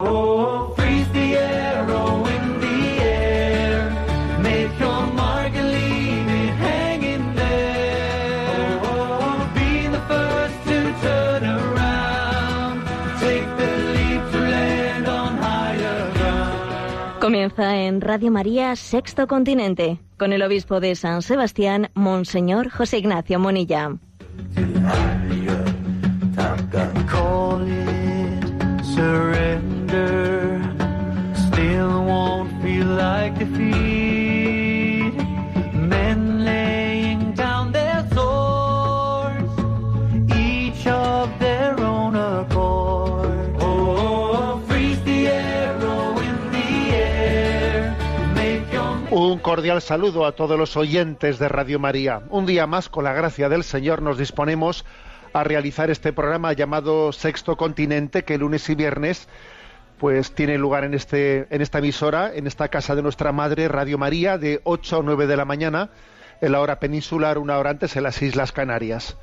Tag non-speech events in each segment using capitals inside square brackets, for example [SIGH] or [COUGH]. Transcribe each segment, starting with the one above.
Oh, freeze the arrow in the air. Make your mark and leave it hanging there. Oh, be the first to turn around. Take the leap to land on higher ground. Comienza en Radio María Sexto Continente con el obispo de San Sebastián, Monseñor José Ignacio Monilla. Call it surrender. Un cordial saludo a todos los oyentes de Radio María. Un día más, con la gracia del Señor, nos disponemos a realizar este programa llamado Sexto Continente, que lunes y viernes pues tiene lugar en este en esta emisora, en esta casa de nuestra madre Radio María de 8 a 9 de la mañana en la hora peninsular, una hora antes en las Islas Canarias.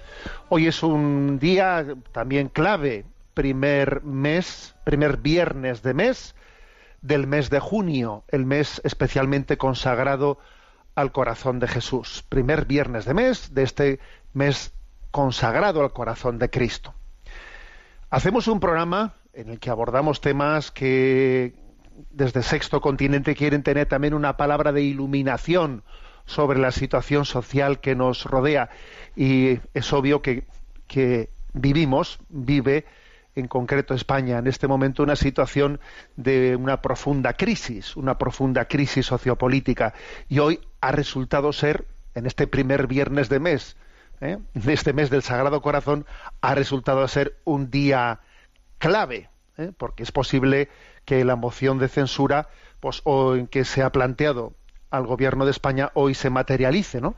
Hoy es un día también clave, primer mes, primer viernes de mes del mes de junio, el mes especialmente consagrado al corazón de Jesús. Primer viernes de mes de este mes consagrado al corazón de Cristo. Hacemos un programa en el que abordamos temas que desde Sexto Continente quieren tener también una palabra de iluminación sobre la situación social que nos rodea. Y es obvio que, vivimos, vive en concreto España en este momento una situación de una profunda crisis, una profunda crisis sociopolítica. Y hoy ha resultado ser, en este primer viernes de mes, ¿eh? de este mes del Sagrado Corazón, ha resultado ser un día clave, ¿eh? porque es posible que la moción de censura, pues, o en que se ha planteado al gobierno de España hoy se materialice, ¿no?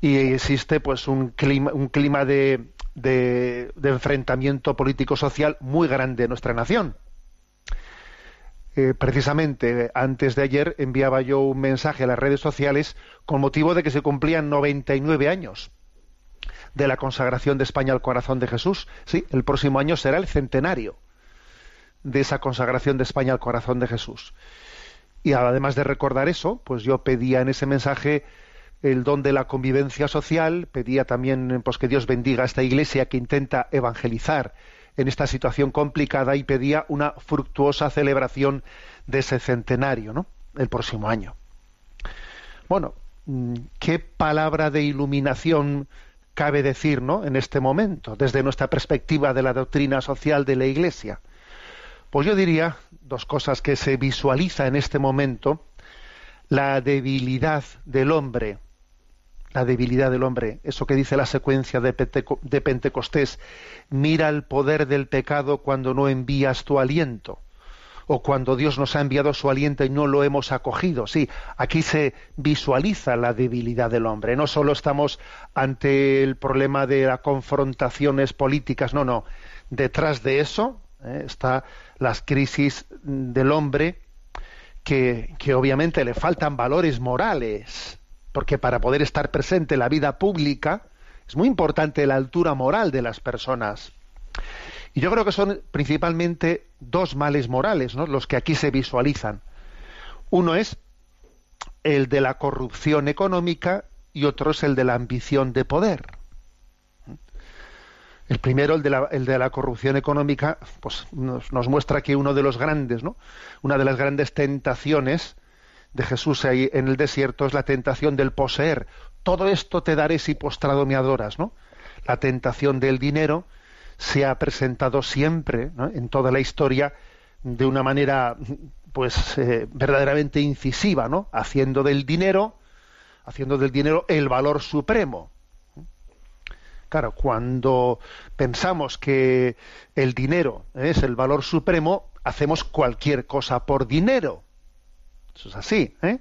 Y existe, pues, un clima, un clima de, de, enfrentamiento político-social muy grande en nuestra nación. Eh, precisamente antes de ayer enviaba yo un mensaje a las redes sociales con motivo de que se cumplían 99 años de la consagración de España al corazón de Jesús. Sí, el próximo año será el centenario de esa consagración de España al corazón de Jesús. Y además de recordar eso, pues yo pedía en ese mensaje el don de la convivencia social, pedía también pues que Dios bendiga a esta iglesia que intenta evangelizar en esta situación complicada y pedía una fructuosa celebración de ese centenario, ¿no? El próximo año. Bueno, mm, qué palabra de iluminación cabe decir, ¿no? En este momento, desde nuestra perspectiva de la doctrina social de la Iglesia. Pues yo diría dos cosas que se visualiza en este momento: la debilidad del hombre, la debilidad del hombre, eso que dice la secuencia de, Penteco- de Pentecostés, mira el poder del pecado cuando no envías tu aliento, o cuando Dios nos ha enviado su aliento y no lo hemos acogido. Sí, aquí se visualiza la debilidad del hombre. No solo estamos ante el problema de las confrontaciones políticas, no, no. Detrás de eso eh, está las crisis del hombre que, que obviamente le faltan valores morales, porque para poder estar presente en la vida pública es muy importante la altura moral de las personas. Y yo creo que son principalmente dos males morales ¿no? los que aquí se visualizan. Uno es el de la corrupción económica y otro es el de la ambición de poder. El primero, el de la, el de la corrupción económica, pues nos, muestra que uno de los grandes, ¿no? Una de las grandes tentaciones de Jesús ahí en el desierto es la tentación del poseer. Todo esto te daré si postrado me adoras, ¿no? La tentación del dinero se ha presentado siempre, en toda la historia, de una manera, pues, eh, verdaderamente incisiva, ¿no? Haciendo del dinero, haciendo del dinero el valor supremo. Claro, cuando pensamos que el dinero es el valor supremo, hacemos cualquier cosa por dinero. Eso es así, ¿eh?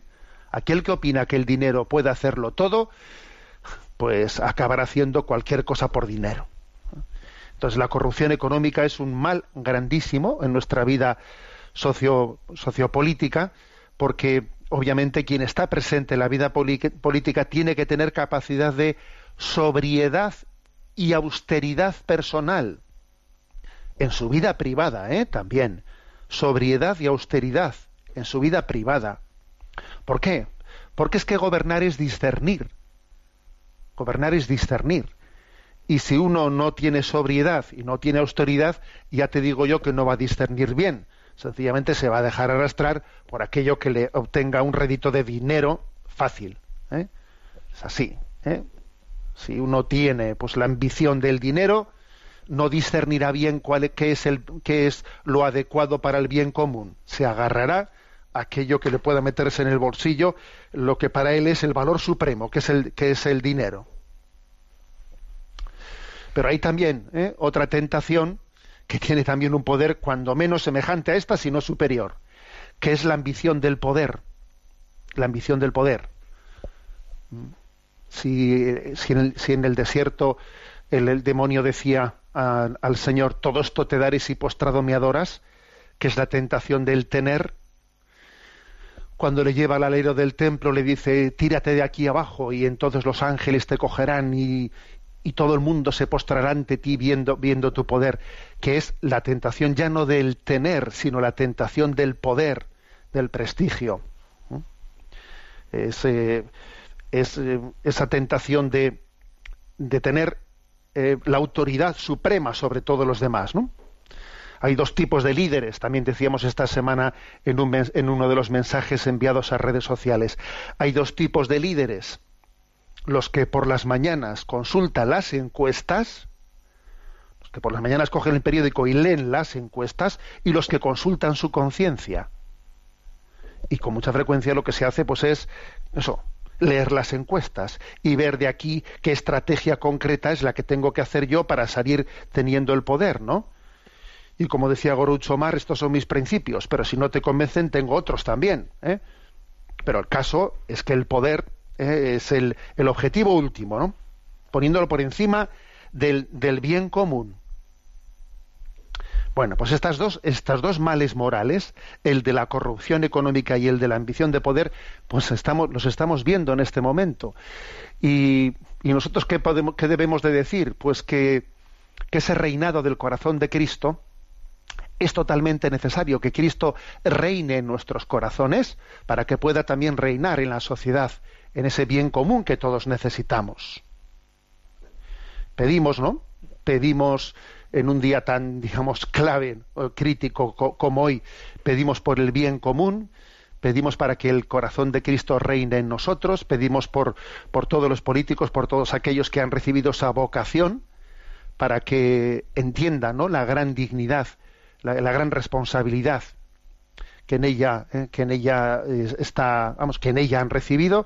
Aquel que opina que el dinero puede hacerlo todo, pues acabará haciendo cualquier cosa por dinero. Entonces la corrupción económica es un mal grandísimo en nuestra vida socio, sociopolítica, porque obviamente quien está presente en la vida política tiene que tener capacidad de sobriedad y austeridad personal en su vida privada, ¿eh? también sobriedad y austeridad en su vida privada. ¿Por qué? Porque es que gobernar es discernir. Gobernar es discernir. Y si uno no tiene sobriedad y no tiene austeridad, ya te digo yo que no va a discernir bien. Sencillamente se va a dejar arrastrar por aquello que le obtenga un rédito de dinero fácil. ¿eh? Es así. ¿eh? Si uno tiene pues la ambición del dinero, no discernirá bien cuál, qué, es el, qué es lo adecuado para el bien común. Se agarrará a aquello que le pueda meterse en el bolsillo, lo que para él es el valor supremo, que es el, que es el dinero. Pero hay también ¿eh? otra tentación que tiene también un poder cuando menos semejante a esta, sino superior, que es la ambición del poder. La ambición del poder. Si, si, en, el, desierto el, demonio decía al Señor, todo esto te daré si postrado me adoras, que es la tentación del tener, cuando le lleva al alero del templo le dice, tírate de aquí abajo y entonces los ángeles te cogerán y, y todo el mundo se postrará ante ti viendo, tu poder, que es la tentación ya no del tener, sino la tentación del poder, del prestigio. Es, eh, eh, esa tentación de, tener eh, la autoridad suprema sobre todos los demás. Hay dos tipos de líderes, también decíamos esta semana en, un, en uno de los mensajes enviados a redes sociales. Hay dos tipos de líderes los que por las mañanas consultan las encuestas, los que por las mañanas cogen el periódico y leen las encuestas, y los que consultan su conciencia. Y con mucha frecuencia lo que se hace pues es eso, leer las encuestas y ver de aquí qué estrategia concreta es la que tengo que hacer yo para salir teniendo el poder, ¿no? Y como decía Gorucho Mar, estos son mis principios, pero si no te convencen, tengo otros también. ¿eh? Pero el caso es que el poder es el, el, objetivo último, ¿no? Poniéndolo por encima del, del, bien común. Bueno, pues estas dos, estas dos males morales, el de la corrupción económica y el de la ambición de poder, pues estamos, los estamos viendo en este momento. Y, y nosotros, ¿qué, podemos, ¿qué debemos de decir? Pues que, que ese reinado del corazón de Cristo, es totalmente necesario que Cristo reine en nuestros corazones para que pueda también reinar en la sociedad en ese bien común que todos necesitamos. Pedimos, ¿no? Pedimos en un día tan, [LAUGHS] digamos, clave, crítico como hoy, pedimos por el bien común, pedimos para que el corazón de Cristo reine en nosotros, pedimos por, por todos los políticos, por todos aquellos que han recibido esa vocación, para que entiendan ¿no? la gran dignidad, la, gran responsabilidad que en ella, eh, que en ella eh, está, vamos, que en ella han recibido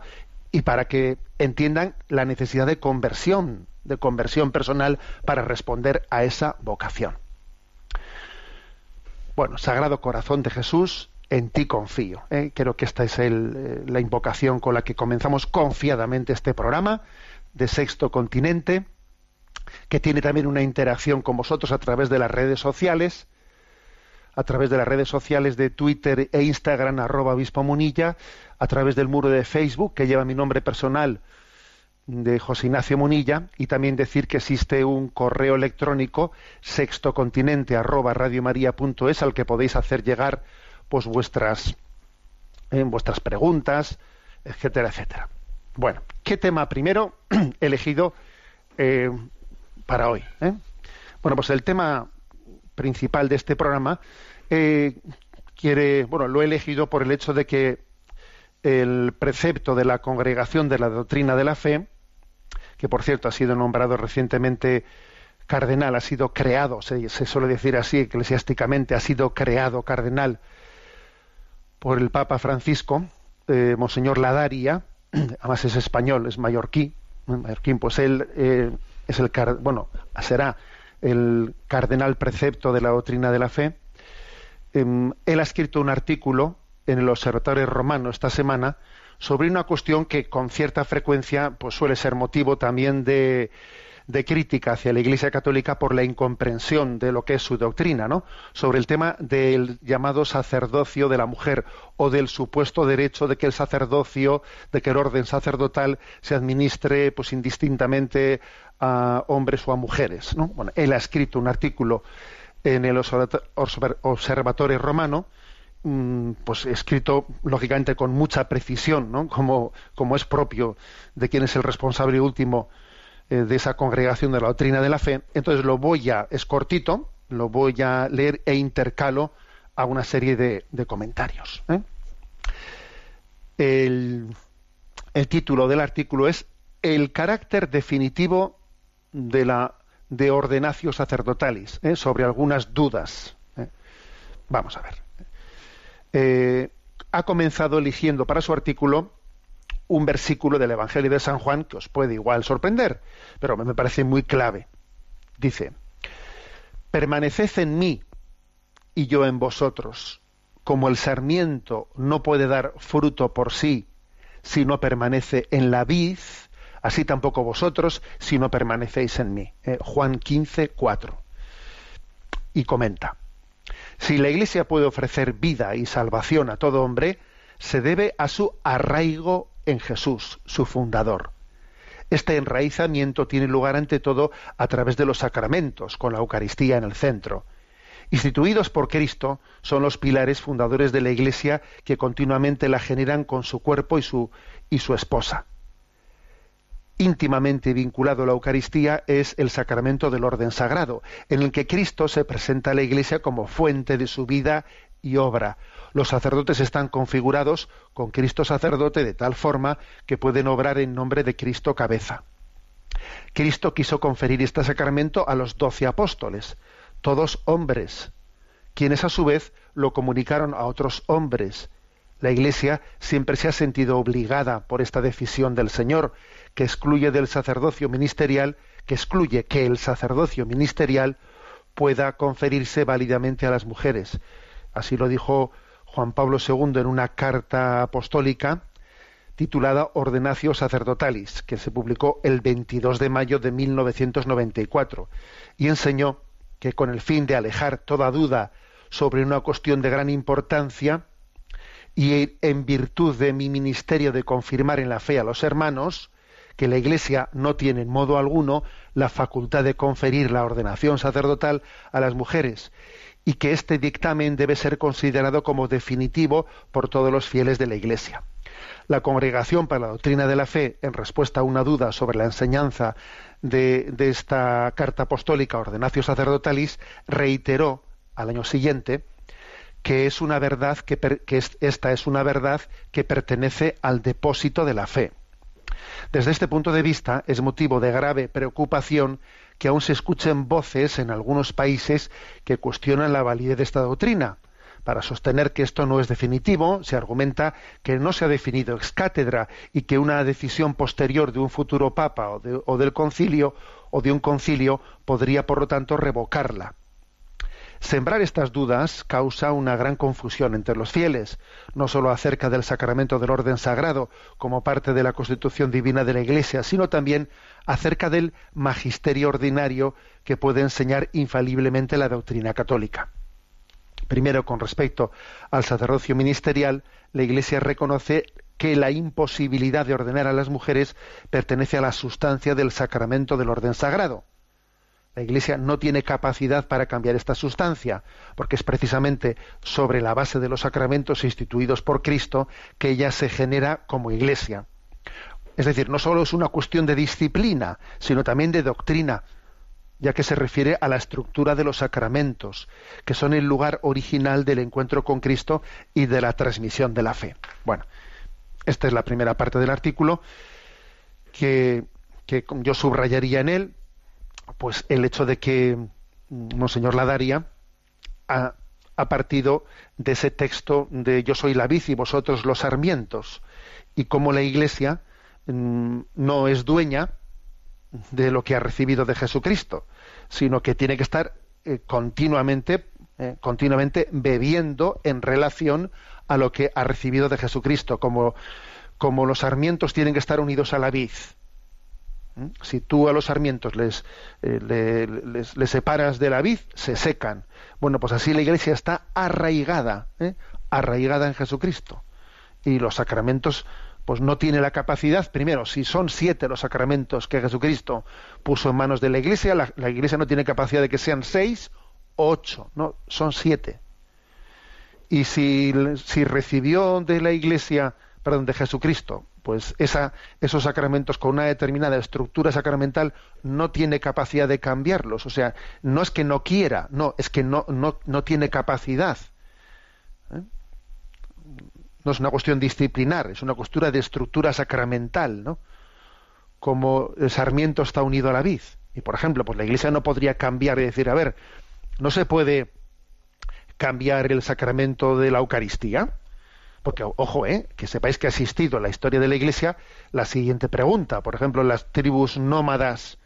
y para que entiendan la necesidad de conversión, de conversión personal para responder a esa vocación. Bueno, Sagrado Corazón de Jesús, en ti confío. ¿eh? Creo que esta es eh, la invocación con la que comenzamos confiadamente este programa de Sexto Continente, que tiene también una interacción con vosotros a través de las redes sociales a través de las redes sociales de Twitter e Instagram, arroba obispo Munilla, a través del muro de Facebook, que lleva mi nombre personal de José Ignacio Munilla, y también decir que existe un correo electrónico, sextocontinente arroba radiomaria.es, al que podéis hacer llegar pues vuestras, eh, vuestras preguntas, etcétera, etcétera. Bueno, ¿qué tema primero [CLEARS THROAT] elegido eh, para hoy? Eh? Bueno, pues el tema principal de este programa, eh, quiere, bueno, lo he elegido por el hecho de que el precepto de la Congregación de la Doctrina de la Fe, que por cierto ha sido nombrado recientemente cardenal, ha sido creado, se, suele decir así eclesiásticamente, ha sido creado cardenal por el Papa Francisco, eh, Monseñor Ladaria, [CLEARS THROAT] además es español, es mallorquí, mallorquín, pues él eh, es el, bueno, será el cardenal precepto de la doctrina de la fe, él ha escrito un artículo en el Observatorio Romano esta semana sobre una cuestión que con cierta frecuencia pues, suele ser motivo también de, de crítica hacia la Iglesia Católica por la incomprensión de lo que es su doctrina, ¿no? Sobre el tema del llamado sacerdocio de la mujer o del supuesto derecho de que el sacerdocio, de que el orden sacerdotal se administre pues indistintamente a hombres o a mujeres. ¿no? Bueno, él ha escrito un artículo en el Observatorio Romano, mm, pues escrito lógicamente con mucha precisión, ¿no? como, como es propio de quien es el responsable último eh, de esa congregación de la doctrina de la fe. Entonces lo voy a, es cortito, lo voy a leer e intercalo a una serie de, comentarios. ¿eh? El, el título del artículo es El carácter definitivo de la de ordenatio sacerdotalis, ¿eh? sobre algunas dudas. ¿eh? Vamos a ver. Eh, ha comenzado eligiendo para su artículo un versículo del Evangelio de San Juan que os puede igual sorprender, pero me parece muy clave. Dice, permaneced en mí y yo en vosotros, como el sarmiento no puede dar fruto por sí si no permanece en la vid, así tampoco vosotros si no permanecéis en mí. Eh, Juan 15, 4. Y comenta, si la Iglesia puede ofrecer vida y salvación a todo hombre, se debe a su arraigo en Jesús, su fundador. Este enraizamiento tiene lugar ante todo a través de los sacramentos, con la Eucaristía en el centro. Instituidos por Cristo, son los pilares fundadores de la Iglesia que continuamente la generan con su cuerpo y su, y su esposa íntimamente vinculado a la Eucaristía es el sacramento del orden sagrado, en el que Cristo se presenta a la Iglesia como fuente de su vida y obra. Los sacerdotes están configurados con Cristo sacerdote de tal forma que pueden obrar en nombre de Cristo cabeza. Cristo quiso conferir este sacramento a los doce apóstoles, todos hombres, quienes a su vez lo comunicaron a otros hombres. La Iglesia siempre se ha sentido obligada por esta decisión del Señor que excluye del sacerdocio ministerial, que excluye que el sacerdocio ministerial pueda conferirse válidamente a las mujeres. Así lo dijo Juan Pablo II en una carta apostólica titulada Ordenatio Sacerdotalis, que se publicó el 22 de mayo de 1994, y enseñó que con el fin de alejar toda duda sobre una cuestión de gran importancia, y en virtud de mi ministerio de confirmar en la fe a los hermanos, que la Iglesia no tiene en modo alguno la facultad de conferir la ordenación sacerdotal a las mujeres y que este dictamen debe ser considerado como definitivo por todos los fieles de la Iglesia. La Congregación para la Doctrina de la Fe, en respuesta a una duda sobre la enseñanza de, esta carta apostólica Ordenatio Sacerdotalis, reiteró al año siguiente que es una verdad que, esta es una verdad que pertenece al depósito de la fe desde este punto de vista, es motivo de grave preocupación que aún se escuchen voces en algunos países que cuestionan la validez de esta doctrina. Para sostener que esto no es definitivo, se argumenta que no se ha definido ex cátedra y que una decisión posterior de un futuro papa o, o del concilio o de un concilio podría, por lo tanto, revocarla. Sembrar estas dudas causa una gran confusión entre los fieles, no sólo acerca del sacramento del orden sagrado como parte de la constitución divina de la Iglesia, sino también acerca del magisterio ordinario que puede enseñar infaliblemente la doctrina católica. Primero, con respecto al sacerdocio ministerial, la Iglesia reconoce que la imposibilidad de ordenar a las mujeres pertenece a la sustancia del sacramento del orden sagrado la Iglesia no tiene capacidad para cambiar esta sustancia, porque es precisamente sobre la base de los sacramentos instituidos por Cristo que ella se genera como Iglesia. Es decir, no solo es una cuestión de disciplina, sino también de doctrina, ya que se refiere a la estructura de los sacramentos, que son el lugar original del encuentro con Cristo y de la transmisión de la fe. Bueno, esta es la primera parte del artículo que, que yo subrayaría en él, pues el hecho de que mm, Monseñor Ladaria ha, ha partido de ese texto de Yo soy la vid y vosotros los sarmientos, y cómo la Iglesia mm, no es dueña de lo que ha recibido de Jesucristo, sino que tiene que estar eh, continuamente, eh, continuamente bebiendo en relación a lo que ha recibido de Jesucristo, como, como los sarmientos tienen que estar unidos a la vid. Si tú a los sarmientos les, eh, les, separas de la vid, se secan. Bueno, pues así la iglesia está arraigada, ¿eh? arraigada en Jesucristo. Y los sacramentos, pues no tiene la capacidad, primero, si son siete los sacramentos que Jesucristo puso en manos de la iglesia, la, iglesia no tiene capacidad de que sean seis ocho, no, son siete. Y si, si recibió de la Iglesia, perdón, de Jesucristo, pues esa, esos sacramentos con una determinada estructura sacramental no tiene capacidad de cambiarlos. O sea, no es que no quiera, no, es que no, tiene capacidad. ¿eh? No es una cuestión disciplinar, es una cuestión de estructura sacramental, ¿no? Como el sarmiento está unido a la vid. Y por ejemplo, pues la Iglesia no podría cambiar y decir, a ver, no se puede cambiar el sacramento de la Eucaristía porque, ojo, ¿eh? que sepáis que ha existido en la historia de la Iglesia la siguiente pregunta. Por ejemplo, las tribus nómadas,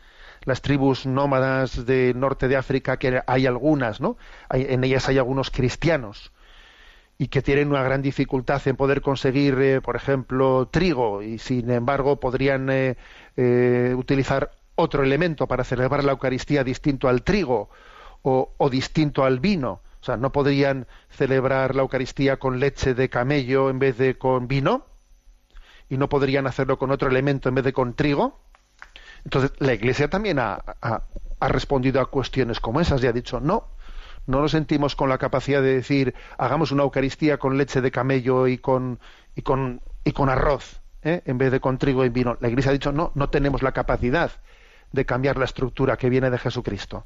las tribus nómadas de norte de África, que hay algunas, ¿no? en ellas hay algunos cristianos y que tienen una gran dificultad en poder conseguir, eh, por ejemplo, trigo y sin embargo podrían eh, eh, utilizar otro elemento para celebrar la Eucaristía distinto al trigo o distinto al vino o sea, no podrían celebrar la Eucaristía con leche de camello en vez de con vino y no podrían hacerlo con otro elemento en vez de con trigo. Entonces, la Iglesia también ha, respondido a cuestiones como esas y ha dicho, no, no nos sentimos con la capacidad de decir, hagamos una Eucaristía con leche de camello y con, y con, y con arroz, ¿eh? en vez de con trigo y vino. La Iglesia ha dicho, no, no tenemos la capacidad de cambiar la estructura que viene de Jesucristo.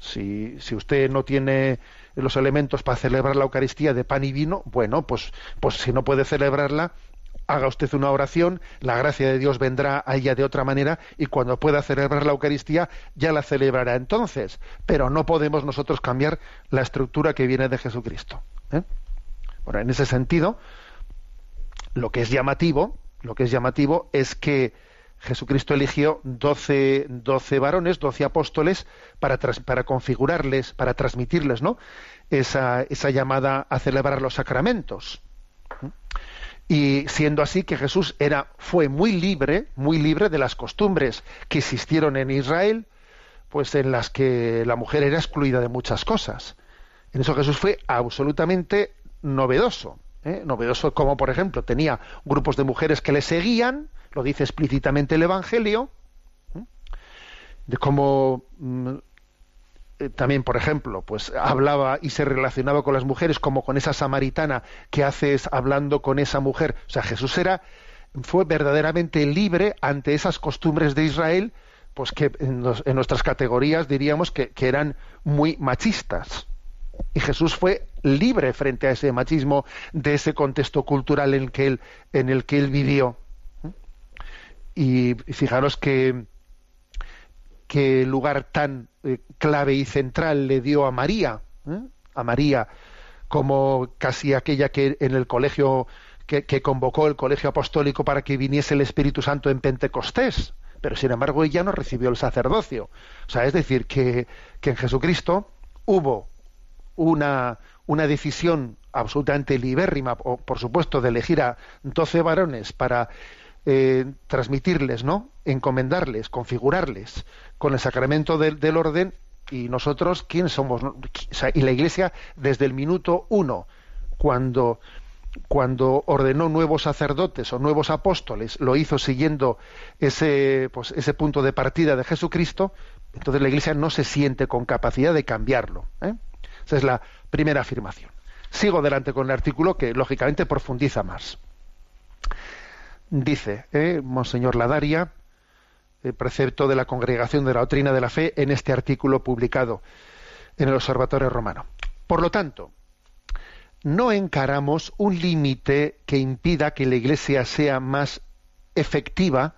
Si, si usted no tiene los elementos para celebrar la Eucaristía de pan y vino, bueno, pues, pues si no puede celebrarla, haga usted una oración, la gracia de Dios vendrá a ella de otra manera y cuando pueda celebrar la Eucaristía ya la celebrará entonces. Pero no podemos nosotros cambiar la estructura que viene de Jesucristo. ¿eh? Bueno, en ese sentido, lo que es llamativo, lo que es llamativo es que Jesucristo eligió doce, varones, doce apóstoles, para, para, configurarles, para transmitirles ¿no? esa, esa llamada a celebrar los sacramentos. Y siendo así que Jesús era, fue muy libre, muy libre de las costumbres que existieron en Israel, pues en las que la mujer era excluida de muchas cosas. En eso Jesús fue absolutamente novedoso. ¿Eh? Novedoso como, por ejemplo, tenía grupos de mujeres que le seguían, lo dice explícitamente el Evangelio, de cómo mm, eh, también, por ejemplo, pues hablaba y se relacionaba con las mujeres como con esa samaritana que haces hablando con esa mujer. O sea, Jesús era fue verdaderamente libre ante esas costumbres de Israel, pues que en, nuestras categorías diríamos que, eran muy machistas. Y Jesús fue libre frente a ese machismo de ese contexto cultural en el que él, en el que él vivió. Y fijaros que qué lugar tan eh, clave y central le dio a María, ¿eh? a María, como casi aquella que en el colegio que, convocó el colegio apostólico para que viniese el Espíritu Santo en Pentecostés, pero sin embargo ella no recibió el sacerdocio. O sea, es decir, que, que en Jesucristo hubo una, una decisión absolutamente libérrima, o, por supuesto, de elegir a doce varones para eh, transmitirles, ¿no? Encomendarles, configurarles con el sacramento del, orden y nosotros, ¿quién somos? y la Iglesia desde el minuto uno, cuando cuando ordenó nuevos sacerdotes o nuevos apóstoles, lo hizo siguiendo ese, pues, ese punto de partida de Jesucristo, entonces la Iglesia no se siente con capacidad de cambiarlo. ¿eh? Esa es la primera afirmación. Sigo adelante con el artículo que lógicamente profundiza más dice eh, Monseñor Ladaria, el precepto de la Congregación de la Doctrina de la Fe, en este artículo publicado en el Observatorio Romano. Por lo tanto, no encaramos un límite que impida que la Iglesia sea más efectiva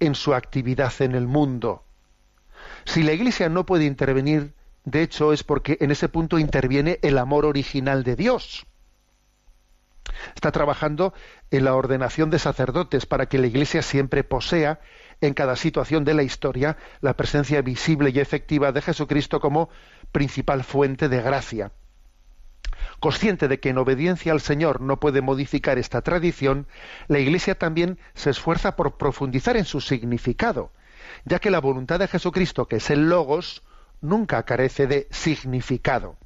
en su actividad en el mundo. Si la Iglesia no puede intervenir, de hecho, es porque en ese punto interviene el amor original de Dios está trabajando en la ordenación de sacerdotes para que la Iglesia siempre posea en cada situación de la historia la presencia visible y efectiva de Jesucristo como principal fuente de gracia. Consciente de que en obediencia al Señor no puede modificar esta tradición, la Iglesia también se esfuerza por profundizar en su significado, ya que la voluntad de Jesucristo, que es el Logos, nunca carece de significado.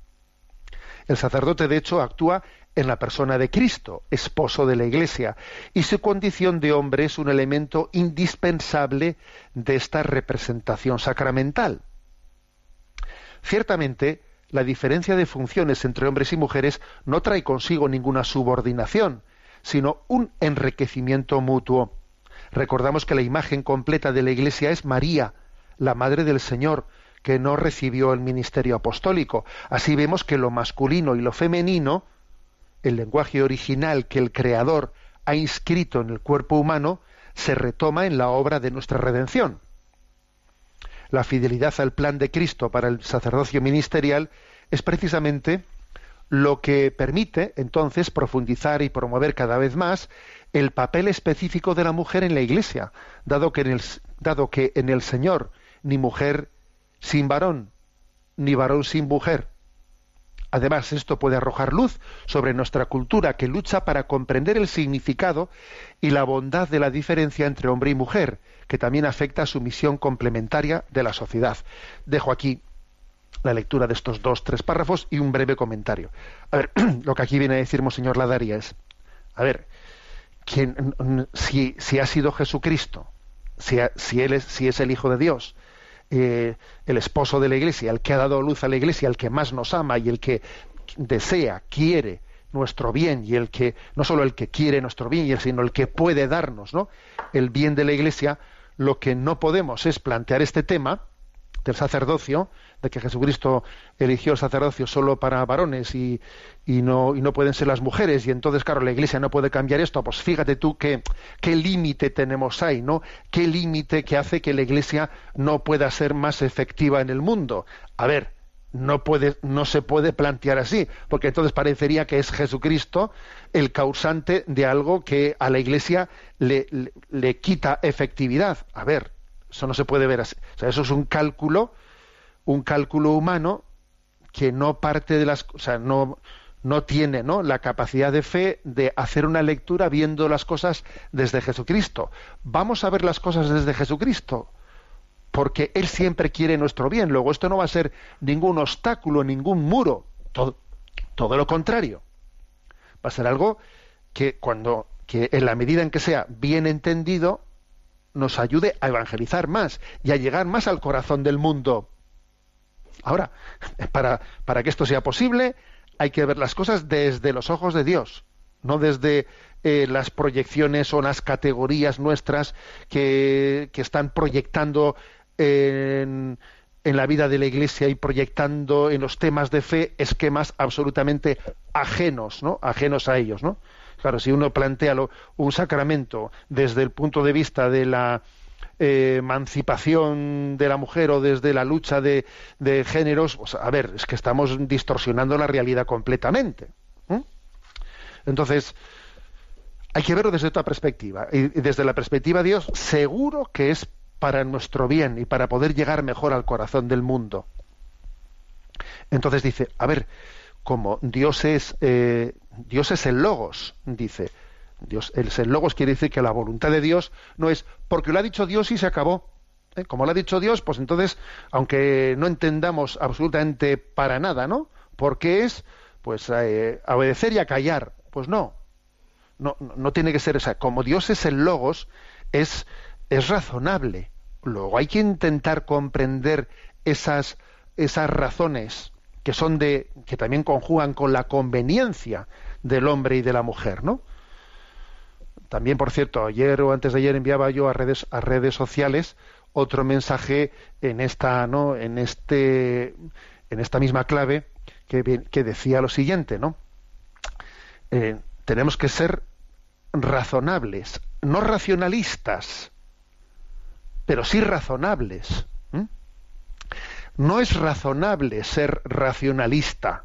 El sacerdote, de hecho, actúa en la persona de Cristo, esposo de la Iglesia, y su condición de hombre es un elemento indispensable de esta representación sacramental. Ciertamente, la diferencia de funciones entre hombres y mujeres no trae consigo ninguna subordinación, sino un enriquecimiento mutuo. Recordamos que la imagen completa de la Iglesia es María, la Madre del Señor, que no recibió el ministerio apostólico. Así vemos que lo masculino y lo femenino, el lenguaje original que el Creador ha inscrito en el cuerpo humano, se retoma en la obra de nuestra redención. La fidelidad al plan de Cristo para el sacerdocio ministerial es precisamente lo que permite entonces profundizar y promover cada vez más el papel específico de la mujer en la Iglesia, dado que en el, dado que en el Señor ni mujer sin varón, ni varón sin mujer. Además, esto puede arrojar luz sobre nuestra cultura que lucha para comprender el significado y la bondad de la diferencia entre hombre y mujer, que también afecta a su misión complementaria de la sociedad. Dejo aquí la lectura de estos dos, tres párrafos y un breve comentario. A ver, [CLEARS THROAT] lo que aquí viene a decir Monseñor Ladaria es, a ver, si, si, ha sido Jesucristo, si, si, él es, si es el Hijo de Dios, eh, el esposo de la iglesia, el que ha dado luz a la iglesia, el que más nos ama y el que desea, quiere nuestro bien y el que, no solo el que quiere nuestro bien, sino el que puede darnos ¿no? el bien de la iglesia, lo que no podemos es plantear este tema del sacerdocio de que Jesucristo eligió el sacerdocio solo para varones y, y, no, y no pueden ser las mujeres, y entonces, claro, la Iglesia no puede cambiar esto, pues fíjate tú qué, qué límite tenemos ahí, ¿no? ¿Qué límite que hace que la Iglesia no pueda ser más efectiva en el mundo? A ver, no, puede, no se puede plantear así, porque entonces parecería que es Jesucristo el causante de algo que a la Iglesia le, le, le quita efectividad. A ver, eso no se puede ver así. O sea, eso es un cálculo un cálculo humano que no parte de las, o sea, no, no tiene ¿no? la capacidad de fe de hacer una lectura viendo las cosas desde Jesucristo. Vamos a ver las cosas desde Jesucristo, porque Él siempre quiere nuestro bien. Luego esto no va a ser ningún obstáculo, ningún muro, todo, todo lo contrario. Va a ser algo que cuando, que en la medida en que sea bien entendido, nos ayude a evangelizar más y a llegar más al corazón del mundo. Ahora, para, para que esto sea posible, hay que ver las cosas desde los ojos de Dios, no desde eh, las proyecciones o las categorías nuestras que, que están proyectando en, en, la vida de la Iglesia y proyectando en los temas de fe esquemas absolutamente ajenos, ¿no? Ajenos a ellos, ¿no? Claro, si uno plantea un sacramento desde el punto de vista de la eh, emancipación de la mujer o desde la lucha de, géneros, pues, a ver, es que estamos distorsionando la realidad completamente. Entonces, hay que verlo desde otra perspectiva. Y desde la perspectiva de Dios, seguro que es para nuestro bien y para poder llegar mejor al corazón del mundo. Entonces dice, a ver, como Dios es, eh, Dios es el logos, dice, Dios, el, el logos quiere decir que la voluntad de Dios no es porque lo ha dicho Dios y se acabó. ¿eh? Como lo ha dicho Dios, pues entonces, aunque no entendamos absolutamente para nada, ¿no? Porque es, pues, eh, obedecer y a callar. Pues no. No, no tiene que ser esa. Como Dios es el logos, es, es razonable. Luego hay que intentar comprender esas, esas razones que son de, que también conjugan con la conveniencia del hombre y de la mujer, ¿no? También, por cierto, ayer o antes de ayer enviaba yo a redes, a redes sociales otro mensaje en esta, ¿no? en este, en esta misma clave que, que decía lo siguiente, ¿no? Eh, tenemos que ser razonables, no racionalistas, pero sí razonables. No es razonable ser racionalista,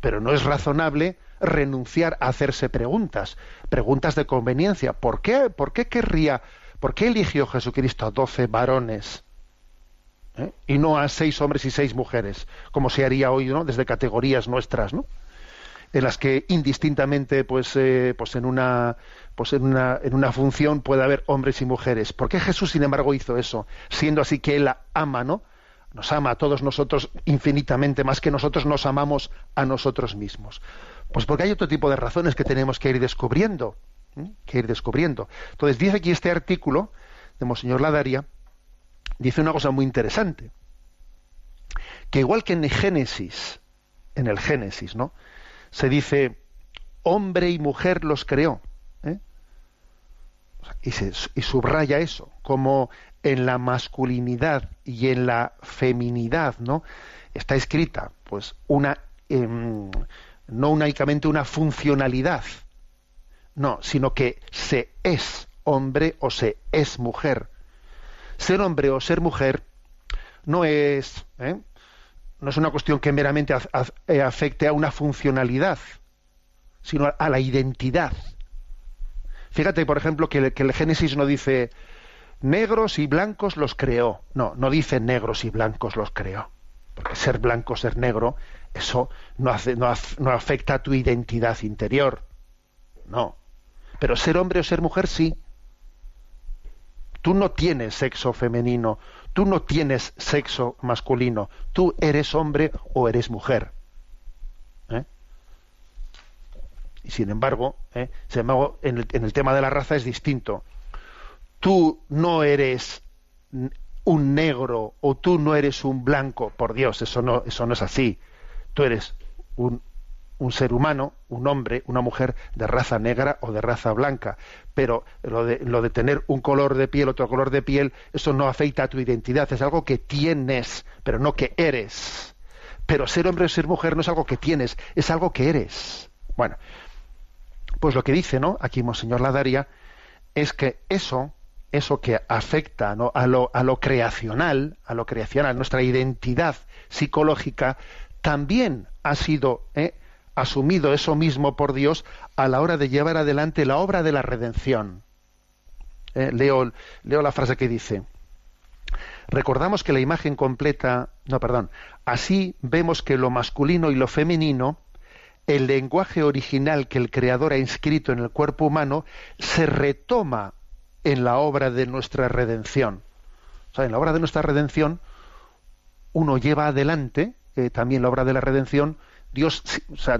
pero no es razonable renunciar a hacerse preguntas, preguntas de conveniencia. ¿Por qué, por qué querría, por qué eligió Jesucristo a doce varones ¿eh? y no a seis hombres y seis mujeres, como se haría hoy, ¿no? Desde categorías nuestras, ¿no? En las que indistintamente, pues, eh, pues en una, pues en una, en una función puede haber hombres y mujeres. ¿Por qué Jesús, sin embargo, hizo eso? Siendo así que él ama, ¿no? Nos ama a todos nosotros infinitamente más que nosotros nos amamos a nosotros mismos. Pues porque hay otro tipo de razones que tenemos que ir descubriendo, que ir descubriendo. Entonces dice aquí este artículo de Monseñor Ladaria, dice una cosa muy interesante, que igual que en Génesis, en el Génesis, ¿no? Se dice, hombre y mujer los creó. Y subraya eso, como en la masculinidad y en la feminidad, ¿no? Está escrita, pues, una, em, no únicamente una funcionalidad, no, sino que se es hombre o se es mujer. Ser hombre o ser mujer no es, ¿eh? no es una cuestión que meramente eh, afecte a una funcionalidad, sino a la identidad. Fíjate, por ejemplo, que el, Génesis no dice negros y blancos los creó. No, no dice negros y blancos los creó. Porque ser blanco, ser negro, eso no, hace, no, no afecta a tu identidad interior. No. Pero ser hombre o ser mujer sí. Tú no tienes sexo femenino, tú no tienes sexo masculino, tú eres hombre o eres mujer. ¿Eh? Y sin embargo, ¿eh? en, el, en el tema de la raza es distinto. Tú no eres un negro o tú no eres un blanco, por Dios, eso no, eso no es así. Tú eres un un ser humano, un hombre, una mujer de raza negra o de raza blanca. Pero lo de, lo de tener un color de piel, otro color de piel, eso no afecta a tu identidad, es algo que tienes, pero no que eres. Pero ser hombre o ser mujer no es algo que tienes, es algo que eres. Bueno, pues lo que dice, ¿no? Aquí Monseñor Ladaria, es que eso, eso que afecta a, lo, a lo creacional, a lo creacional, nuestra identidad psicológica, también ha sido ¿eh? asumido eso mismo por Dios a la hora de llevar adelante la obra de la redención. Eh, leo, leo la frase que dice, recordamos que la imagen completa, no, perdón, así vemos que lo masculino y lo femenino, el lenguaje original que el Creador ha inscrito en el cuerpo humano, se retoma en la obra de nuestra redención. O sea, en la obra de nuestra redención, uno lleva adelante eh, también la obra de la redención, Dios,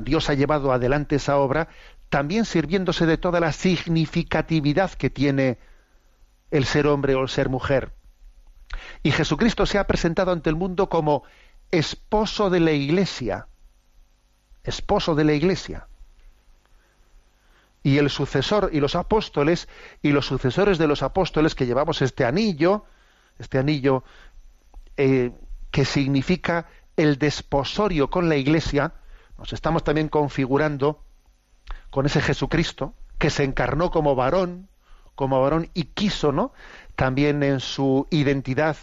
Dios ha llevado adelante esa obra también sirviéndose de toda la significatividad que tiene el ser hombre o el ser mujer. Y Jesucristo se ha presentado ante el mundo como esposo de la iglesia. Esposo de la iglesia. Y el sucesor y los apóstoles y los sucesores de los apóstoles que llevamos este anillo, este anillo eh, que significa el desposorio con la iglesia, nos estamos también configurando con ese Jesucristo que se encarnó como varón, como varón y quiso, ¿no? También en su identidad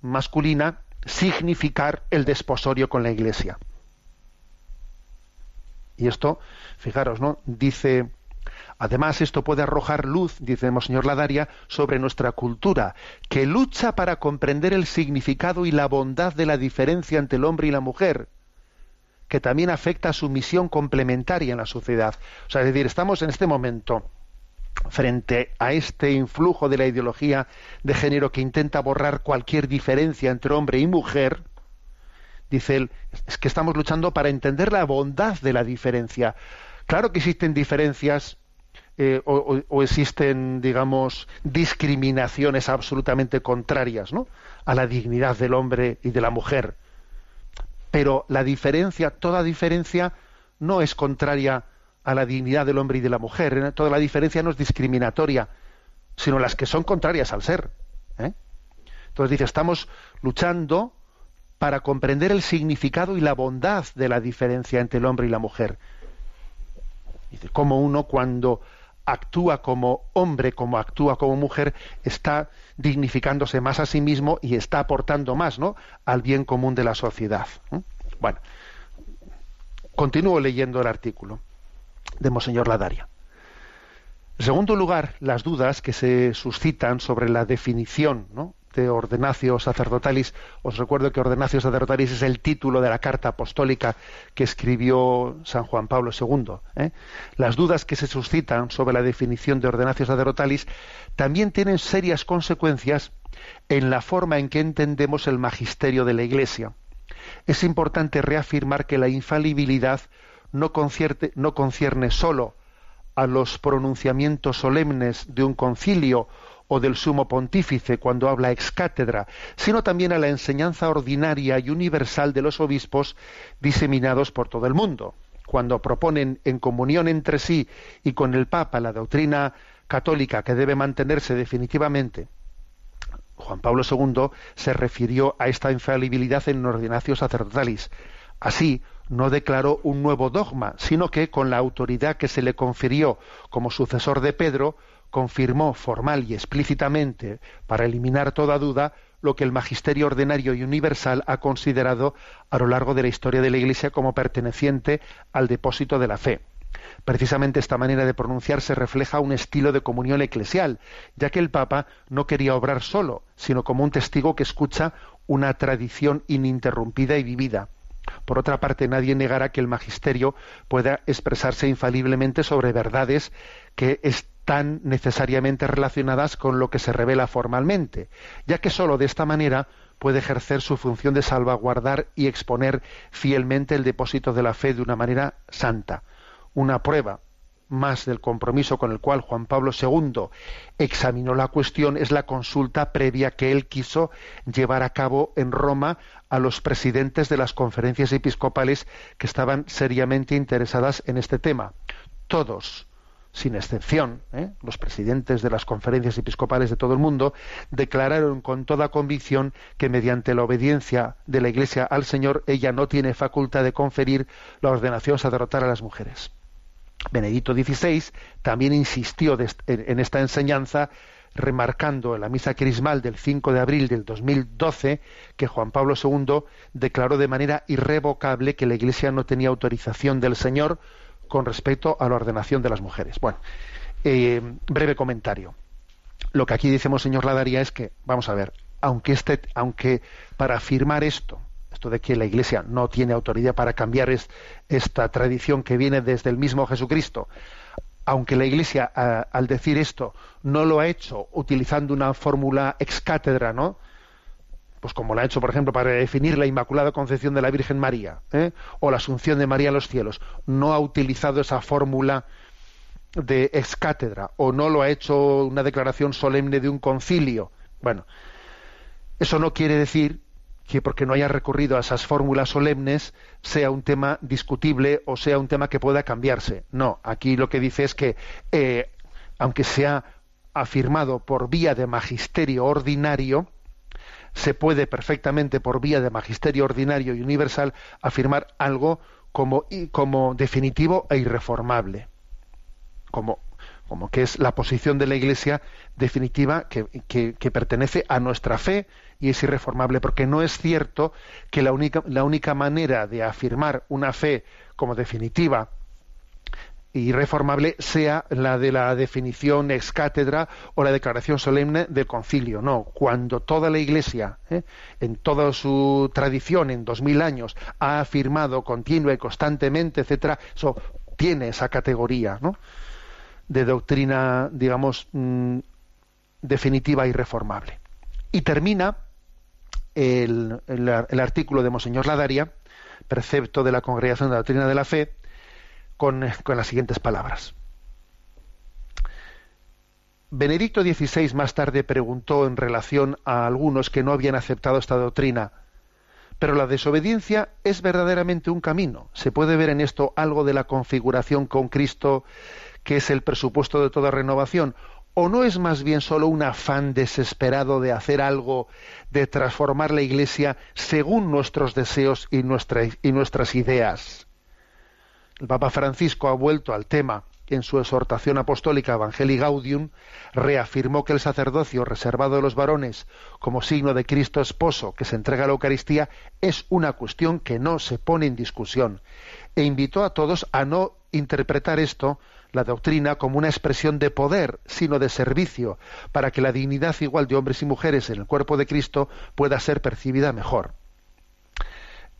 masculina significar el desposorio con la Iglesia. Y esto, fijaros, ¿no? Dice, además esto puede arrojar luz, dice Monseñor Ladaria, sobre nuestra cultura, que lucha para comprender el significado y la bondad de la diferencia entre el hombre y la mujer que también afecta a su misión complementaria en la sociedad. O sea, es decir, estamos en este momento frente a este influjo de la ideología de género que intenta borrar cualquier diferencia entre hombre y mujer, dice él, es que estamos luchando para entender la bondad de la diferencia. Claro que existen diferencias eh, o, existen, digamos, discriminaciones absolutamente contrarias ¿no? a la dignidad del hombre y de la mujer pero la diferencia, toda diferencia no es contraria a la dignidad del hombre y de la mujer, ¿eh? toda la diferencia no es discriminatoria, sino las que son contrarias al ser. ¿eh? Entonces dice, estamos luchando para comprender el significado y la bondad de la diferencia entre el hombre y la mujer. Dice, como uno cuando actúa como hombre, como actúa como mujer, está dignificándose más a sí mismo y está aportando más ¿no? al bien común de la sociedad. Bueno, continúo leyendo el artículo de Monseñor Ladaria. En segundo lugar, las dudas que se suscitan sobre la definición ¿no? De Ordenatio Sacerdotalis. Os recuerdo que Ordenatio Sacerdotalis es el título de la carta apostólica que escribió San Juan Pablo II. ¿eh? Las dudas que se suscitan sobre la definición de Ordenatio Sacerdotalis también tienen serias consecuencias en la forma en que entendemos el magisterio de la Iglesia. Es importante reafirmar que la infalibilidad no, no concierne solo a los pronunciamientos solemnes de un concilio o del sumo pontífice cuando habla ex cátedra, sino también a la enseñanza ordinaria y universal de los obispos diseminados por todo el mundo. Cuando proponen en comunión entre sí y con el Papa la doctrina católica que debe mantenerse definitivamente, Juan Pablo II se refirió a esta infalibilidad en Ordinatio Sacerdotalis. Así, no declaró un nuevo dogma, sino que con la autoridad que se le confirió como sucesor de Pedro, confirmó formal y explícitamente, para eliminar toda duda, lo que el magisterio ordinario y universal ha considerado a lo largo de la historia de la Iglesia como perteneciente al depósito de la fe. Precisamente esta manera de pronunciarse refleja un estilo de comunión eclesial, ya que el Papa no quería obrar solo, sino como un testigo que escucha una tradición ininterrumpida y vivida. Por otra parte, nadie negará que el magisterio pueda expresarse infaliblemente sobre verdades que están necesariamente relacionadas con lo que se revela formalmente, ya que sólo de esta manera puede ejercer su función de salvaguardar y exponer fielmente el depósito de la fe de una manera santa. Una prueba más del compromiso con el cual Juan Pablo II examinó la cuestión es la consulta previa que él quiso llevar a cabo en Roma a los presidentes de las conferencias episcopales que estaban seriamente interesadas en este tema. Todos, sin excepción, ¿eh? los presidentes de las conferencias episcopales de todo el mundo declararon con toda convicción que mediante la obediencia de la Iglesia al Señor ella no tiene facultad de conferir la ordenación sacerdotal a las mujeres. Benedicto XVI también insistió en esta enseñanza remarcando en la misa crismal del 5 de abril del 2012 que Juan Pablo II declaró de manera irrevocable que la Iglesia no tenía autorización del Señor con respecto a la ordenación de las mujeres. Bueno, eh, breve comentario. Lo que aquí dice Monseñor Ladaria es que, vamos a ver, aunque, este, aunque para afirmar esto, esto de que la Iglesia no tiene autoridad para cambiar esta tradición que viene desde el mismo Jesucristo, aunque la Iglesia al decir esto no lo ha hecho utilizando una fórmula ex cátedra, ¿no? Pues como la ha hecho, por ejemplo, para definir la Inmaculada Concepción de la Virgen María ¿eh? o la Asunción de María a los cielos, no ha utilizado esa fórmula de ex cátedra o no lo ha hecho una declaración solemne de un concilio. Bueno, eso no quiere decir que porque no haya recurrido a esas fórmulas solemnes sea un tema discutible o sea un tema que pueda cambiarse. No, aquí lo que dice es que, eh, aunque sea afirmado por vía de magisterio ordinario, se puede perfectamente por vía de magisterio ordinario y universal afirmar algo como, como definitivo e irreformable, como, como que es la posición de la Iglesia definitiva que, que pertenece a nuestra fe y es irreformable, porque no es cierto que la única, la única manera de afirmar una fe como definitiva irreformable sea la de la definición ex cátedra o la declaración solemne del concilio. No, cuando toda la Iglesia, ¿eh? en toda su tradición, en dos mil años, ha afirmado continua y constantemente, etcétera, eso tiene esa categoría ¿no? de doctrina, digamos, mm, definitiva y reformable. Y termina el, artículo de Monseñor Ladaria, precepto de la Congregación de la Doctrina de la Fe, con, las siguientes palabras. Benedicto XVI más tarde preguntó en relación a algunos que no habían aceptado esta doctrina, pero la desobediencia es verdaderamente un camino. ¿Se puede ver en esto algo de la configuración con Cristo que es el presupuesto de toda renovación? ¿O no es más bien solo un afán desesperado de hacer algo, de transformar la Iglesia según nuestros deseos y nuestras ideas? El Papa Francisco ha vuelto al tema en su exhortación apostólica Evangelii Gaudium, reafirmó que el sacerdocio reservado a los varones como signo de Cristo esposo que se entrega a la Eucaristía es una cuestión que no se pone en discusión e invitó a todos a no interpretar esto la doctrina como una expresión de poder, sino de servicio, para que la dignidad igual de hombres y mujeres en el cuerpo de Cristo pueda ser percibida mejor.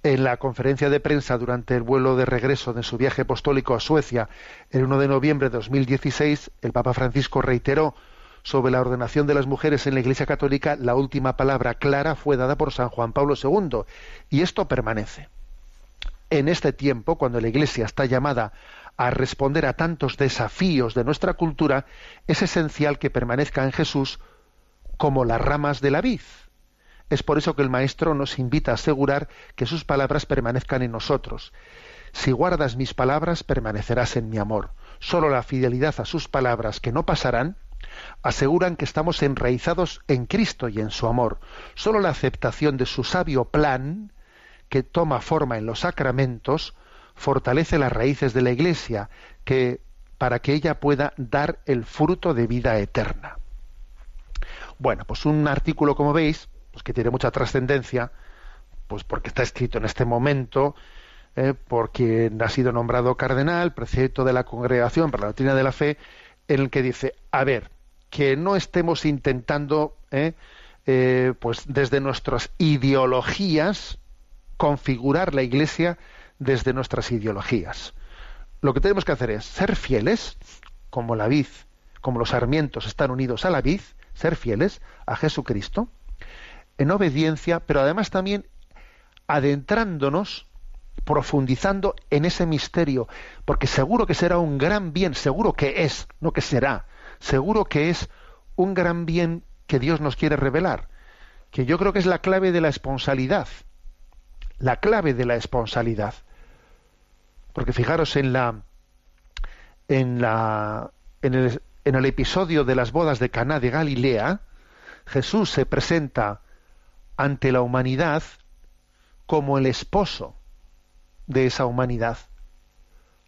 En la conferencia de prensa durante el vuelo de regreso de su viaje apostólico a Suecia el 1 de noviembre de 2016, el Papa Francisco reiteró sobre la ordenación de las mujeres en la Iglesia Católica, la última palabra clara fue dada por San Juan Pablo II, y esto permanece. En este tiempo, cuando la Iglesia está llamada a responder a tantos desafíos de nuestra cultura, es esencial que permanezca en Jesús como las ramas de la vid. Es por eso que el Maestro nos invita a asegurar que sus palabras permanezcan en nosotros. Si guardas mis palabras, permanecerás en mi amor. Solo la fidelidad a sus palabras, que no pasarán, aseguran que estamos enraizados en Cristo y en su amor. Solo la aceptación de su sabio plan, que toma forma en los sacramentos, fortalece las raíces de la Iglesia, que para que ella pueda dar el fruto de vida eterna. Bueno, pues un artículo, como veis, pues que tiene mucha trascendencia, pues porque está escrito en este momento, eh, porque ha sido nombrado cardenal, precepto de la Congregación para la Doctrina de la Fe, en el que dice, a ver, que no estemos intentando, eh, eh, pues desde nuestras ideologías, configurar la Iglesia desde nuestras ideologías. Lo que tenemos que hacer es ser fieles, como la vid, como los sarmientos están unidos a la vid, ser fieles a Jesucristo, en obediencia, pero además también adentrándonos, profundizando en ese misterio, porque seguro que será un gran bien, seguro que es, no que será, seguro que es un gran bien que Dios nos quiere revelar, que yo creo que es la clave de la esponsalidad, la clave de la esponsalidad. Porque fijaros en la en la en el, en el episodio de las bodas de Caná de Galilea, Jesús se presenta ante la humanidad como el esposo de esa humanidad.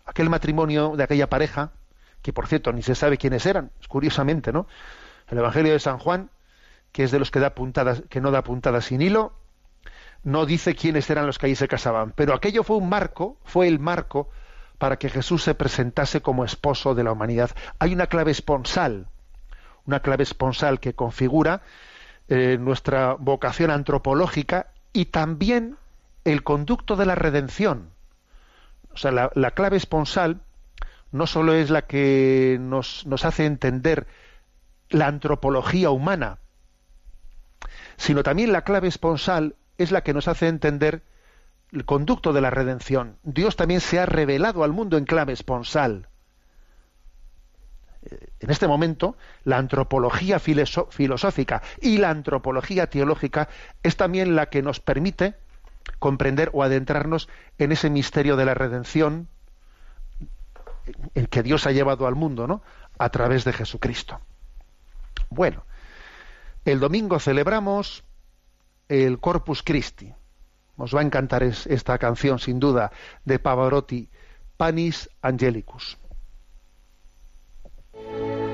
Aquel matrimonio de aquella pareja, que por cierto ni se sabe quiénes eran, curiosamente, ¿no? El Evangelio de San Juan, que es de los que da puntadas, que no da puntadas sin hilo, no dice quiénes eran los que allí se casaban, pero aquello fue un marco, fue el marco para que Jesús se presentase como esposo de la humanidad. Hay una clave esponsal, una clave esponsal que configura eh, nuestra vocación antropológica y también el conducto de la redención. O sea, la, la clave esponsal no solo es la que nos, nos hace entender la antropología humana, sino también la clave esponsal es la que nos hace entender el conducto de la redención. Dios también se ha revelado al mundo en clave esponsal. En este momento, la antropología filosófica y la antropología teológica es también la que nos permite comprender o adentrarnos en ese misterio de la redención en que Dios ha llevado al mundo, ¿no? A través de Jesucristo. Bueno, el domingo celebramos el Corpus Christi. Os va a encantar esta canción, sin duda, de Pavarotti, Panis Angelicus. Thank you.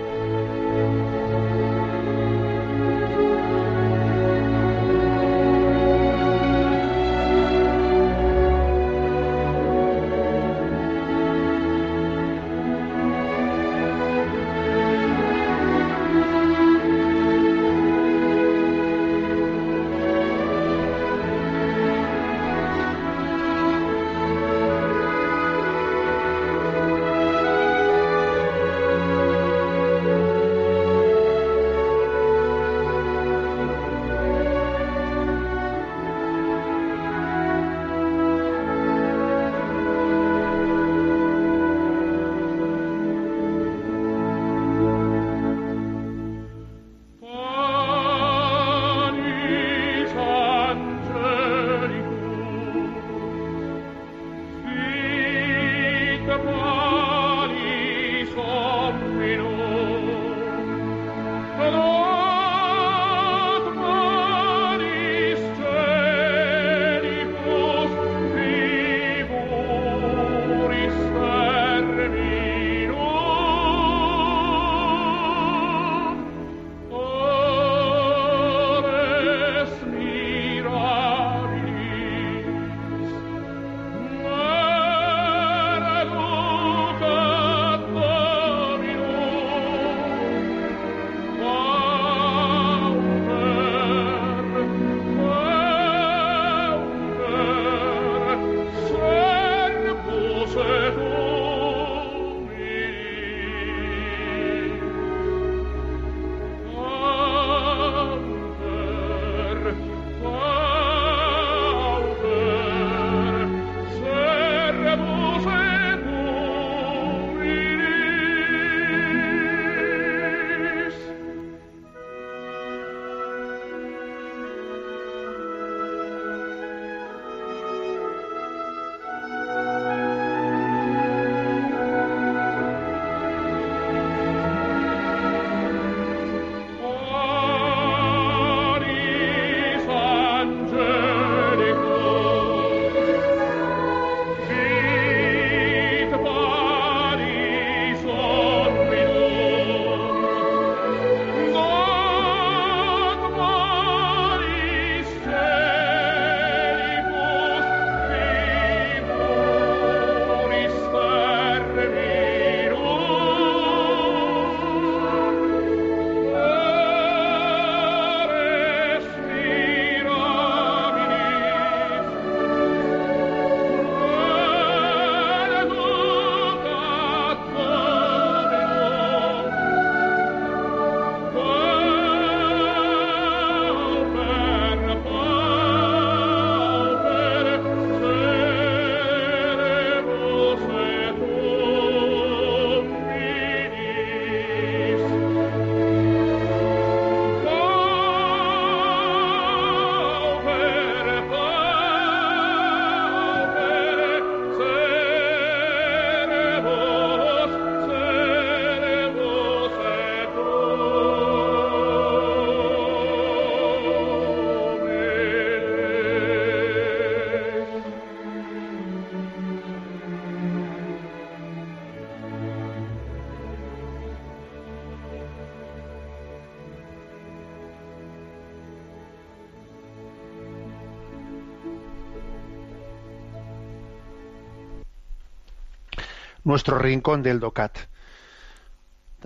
Nuestro rincón del DOCAT.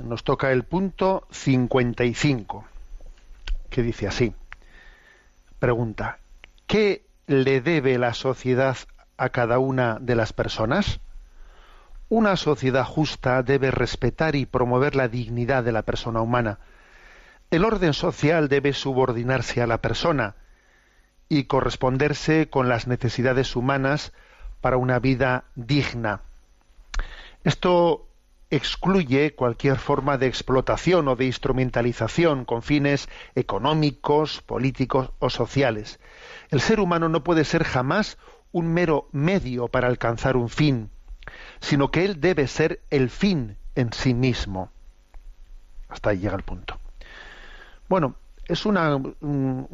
Nos toca el punto 55, que dice así. Pregunta, ¿qué le debe la sociedad a cada una de las personas? Una sociedad justa debe respetar y promover la dignidad de la persona humana. El orden social debe subordinarse a la persona y corresponderse con las necesidades humanas para una vida digna. Esto excluye cualquier forma de explotación o de instrumentalización con fines económicos, políticos o sociales. El ser humano no puede ser jamás un mero medio para alcanzar un fin, sino que él debe ser el fin en sí mismo. Hasta ahí llega el punto. Bueno, es una,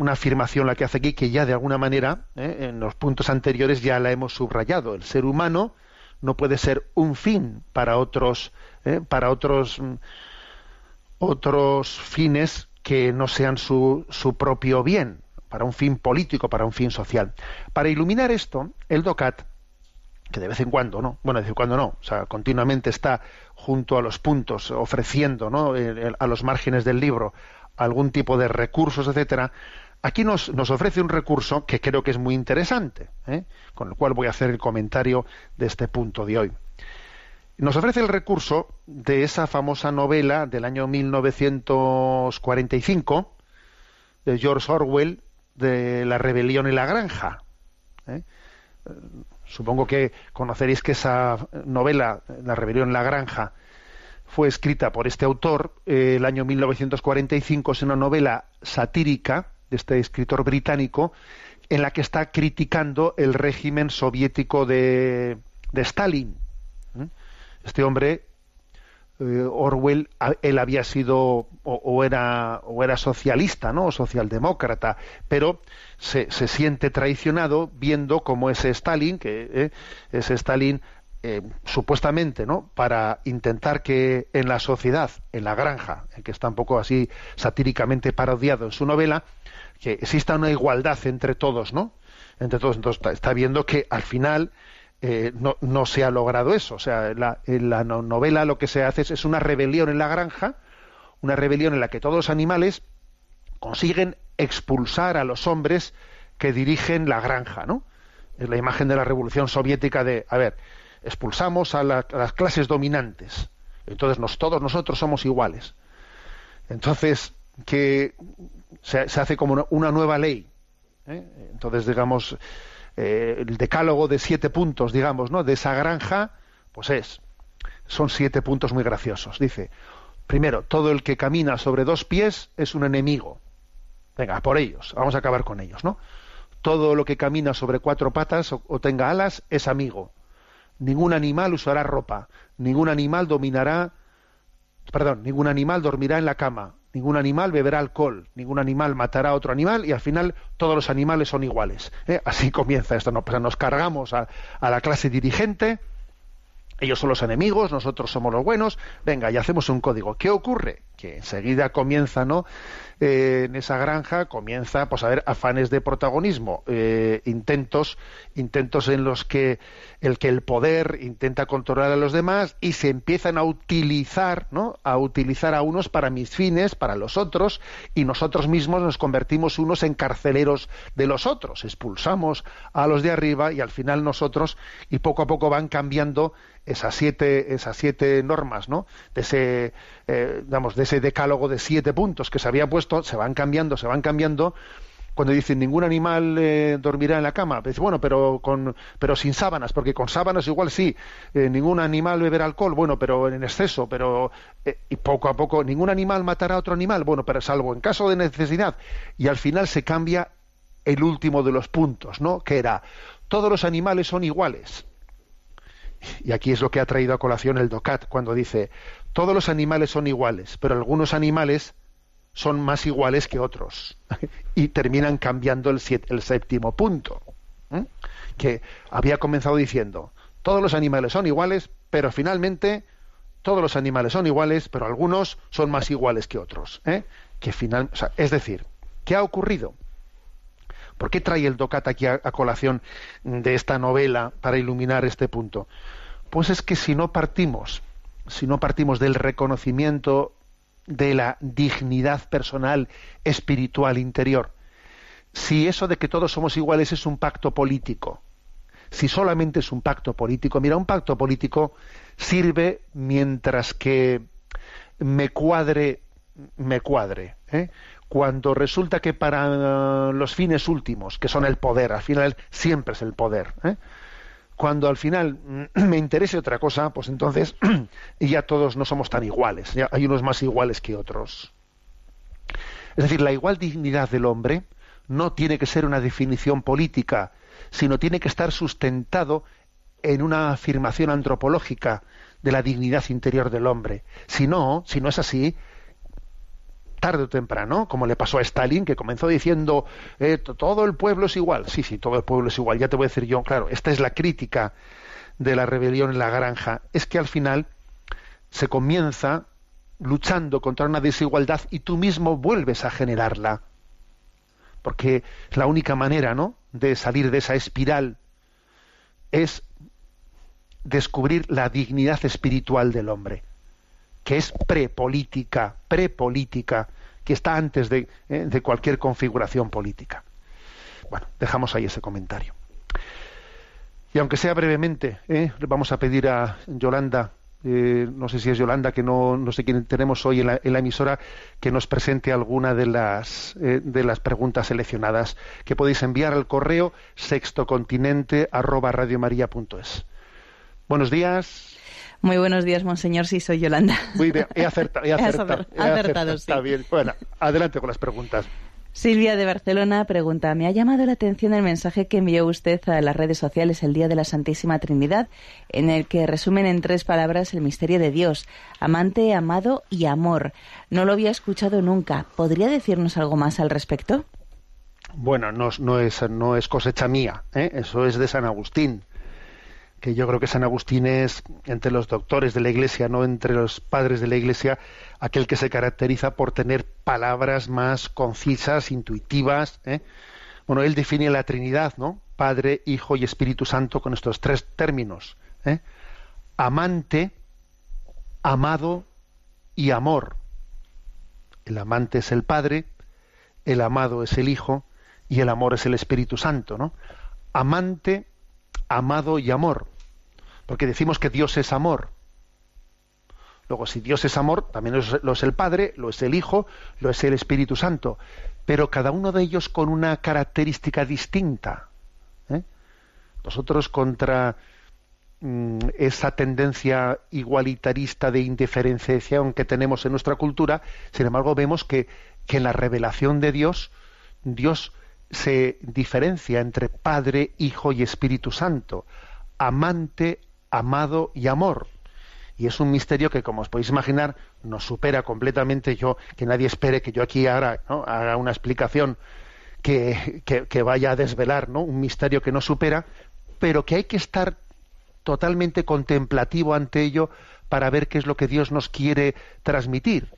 afirmación la que hace aquí que ya de alguna manera, ¿eh? en los puntos anteriores ya la hemos subrayado. El ser humano no puede ser un fin para otros, ¿eh? para otros, otros fines que no sean su, su propio bien, para un fin político, para un fin social. Para iluminar esto, el DOCAT que de vez en cuando, ¿no? Bueno, de vez en cuando no, o sea, continuamente está junto a los puntos, ofreciendo, ¿no? a los márgenes del libro algún tipo de recursos, etcétera. Aquí nos, ofrece un recurso que creo que es muy interesante, ¿eh? con el cual voy a hacer el comentario de este punto de hoy. Nos ofrece el recurso de esa famosa novela del año 1945 de George Orwell de La rebelión y la granja. ¿eh? Supongo que conoceréis que esa novela, La rebelión en la granja, fue escrita por este autor eh, el año 1945. Es una novela satírica de este escritor británico en la que está criticando el régimen soviético de, de Stalin. Este hombre eh, Orwell él había sido o, era o era socialista no o socialdemócrata pero se, se siente traicionado viendo cómo ese Stalin que eh, ese Stalin eh, supuestamente no para intentar que en la sociedad en la granja en que está un poco así satíricamente parodiado en su novela que exista una igualdad entre todos no entre todos entonces está viendo que al final eh, no, no, se ha logrado eso. O sea, la, en la novela lo que se hace es, una rebelión en la granja, una rebelión en la que todos los animales consiguen expulsar a los hombres que dirigen la granja, ¿no? Es la imagen de la revolución soviética de, a ver, expulsamos a, las clases dominantes, entonces todos nosotros somos iguales. Entonces, que se, hace como una, nueva ley. ¿eh? Entonces, digamos, eh, el decálogo de siete puntos, digamos, ¿no? De esa granja, pues es, son siete puntos muy graciosos. Dice, primero, todo el que camina sobre dos pies es un enemigo. Venga, por ellos, vamos a acabar con ellos, ¿no? Todo lo que camina sobre cuatro patas o, o tenga alas es amigo. Ningún animal usará ropa, ningún animal dominará, perdón, ningún animal dormirá en la cama, ningún animal beberá alcohol, ningún animal matará a otro animal y al final todos los animales son iguales. ¿eh? Así comienza esto. ¿no? Pues nos cargamos a, la clase dirigente, ellos son los enemigos, nosotros somos los buenos, venga, y hacemos un código. ¿Qué ocurre? Que enseguida comienza, ¿no? Eh, en esa granja comienza pues a haber afanes de protagonismo, eh, intentos, intentos en los que el que el poder intenta controlar a los demás y se empiezan a utilizar, ¿no? A utilizar a unos para mis fines, para los otros, y nosotros mismos nos convertimos unos en carceleros de los otros, expulsamos a los de arriba y al final nosotros y poco a poco van cambiando esas siete esas siete normas, ¿no? De ese eh, de ese decálogo de siete puntos que se había puesto, se van cambiando, se van cambiando. Cuando dicen ningún animal eh, dormirá en la cama, dice, bueno, pero con pero sin sábanas, porque con sábanas igual sí. Eh, ningún animal beberá alcohol, bueno, pero en exceso, pero eh, y poco a poco ningún animal matará a otro animal, bueno, pero salvo en caso de necesidad. Y al final se cambia el último de los puntos, ¿no? Que era todos los animales son iguales. Y aquí es lo que ha traído a colación el DOCAT cuando dice todos los animales son iguales, pero algunos animales son más iguales que otros [LAUGHS] y terminan cambiando el, séptimo punto, que había comenzado diciendo, todos los animales son iguales, pero finalmente todos los animales son iguales, pero algunos son más iguales que otros. ¿eh? Que final, es decir, ¿qué ha ocurrido? ¿Por qué trae el DOCAT aquí a, colación de esta novela para iluminar este punto? Pues es que si no partimos, si no partimos del reconocimiento de la dignidad personal, espiritual, interior, si eso de que todos somos iguales es un pacto político, si solamente es un pacto político, mira, un pacto político sirve mientras que me cuadre, me cuadre. ¿eh? Cuando resulta que para los fines últimos, que son el poder, al final siempre es el poder. ¿eh? Cuando al final [CLEARS THROAT] me interese otra cosa, pues entonces [CLEARS THROAT] ya todos no somos tan iguales, ya hay unos más iguales que otros. Es decir, la igual dignidad del hombre no tiene que ser una definición política, sino tiene que estar sustentado en una afirmación antropológica de la dignidad interior del hombre. Si no, si no es así, tarde o temprano, como le pasó a Stalin, que comenzó diciendo eh, todo el pueblo es igual. Sí, sí, todo el pueblo es igual. Ya te voy a decir yo, claro, esta es la crítica de la rebelión en la granja. Es que al final se comienza luchando contra una desigualdad y tú mismo vuelves a generarla. Porque la única manera, ¿no?, de salir de esa espiral es descubrir la dignidad espiritual del hombre, que es prepolítica, prepolítica, que está antes de, eh, de cualquier configuración política. Bueno, dejamos ahí ese comentario. Y aunque sea brevemente, ¿eh? vamos a pedir a Yolanda, eh, no sé si es Yolanda, que no, no sé quién tenemos hoy en la, en la emisora, que nos presente alguna de las, de las preguntas seleccionadas que podéis enviar al correo sextocontinente arroba radiomaria.es. Buenos días. Muy buenos días, monseñor. Sí, soy Yolanda. Muy bien, he acertado. He [LAUGHS] acertado, He acertado, sí. Está bien. Bueno, adelante con las preguntas. Silvia de Barcelona pregunta, me ha llamado la atención el mensaje que envió usted a las redes sociales el Día de la Santísima Trinidad, en el que resumen en tres palabras el misterio de Dios, amante, amado y amor. No lo había escuchado nunca. ¿Podría decirnos algo más al respecto? Bueno, no, no es, no es cosecha mía, ¿eh? eso es de San Agustín que yo creo que San Agustín es entre los doctores de la Iglesia, no entre los padres de la Iglesia, aquel que se caracteriza por tener palabras más concisas, intuitivas. ¿eh? Bueno, él define la Trinidad, ¿no? Padre, Hijo y Espíritu Santo con estos tres términos: ¿eh? amante, amado y amor. El amante es el Padre, el amado es el Hijo y el amor es el Espíritu Santo, ¿no? Amante, amado y amor. Porque decimos que Dios es amor. Luego, si Dios es amor, también lo es el Padre, lo es el Hijo, lo es el Espíritu Santo. Pero cada uno de ellos con una característica distinta. ¿eh? Nosotros contra mm, esa tendencia igualitarista de indiferenciación que tenemos en nuestra cultura, sin embargo, vemos que, que en la revelación de Dios, Dios se diferencia entre Padre, Hijo y Espíritu Santo, amante, amado y amor. Y es un misterio que, como os podéis imaginar, nos supera completamente. Yo, que nadie espere que yo aquí haga, ¿no? haga una explicación que, vaya a desvelar ¿no? un misterio que nos supera, pero que hay que estar totalmente contemplativo ante ello para ver qué es lo que Dios nos quiere transmitir.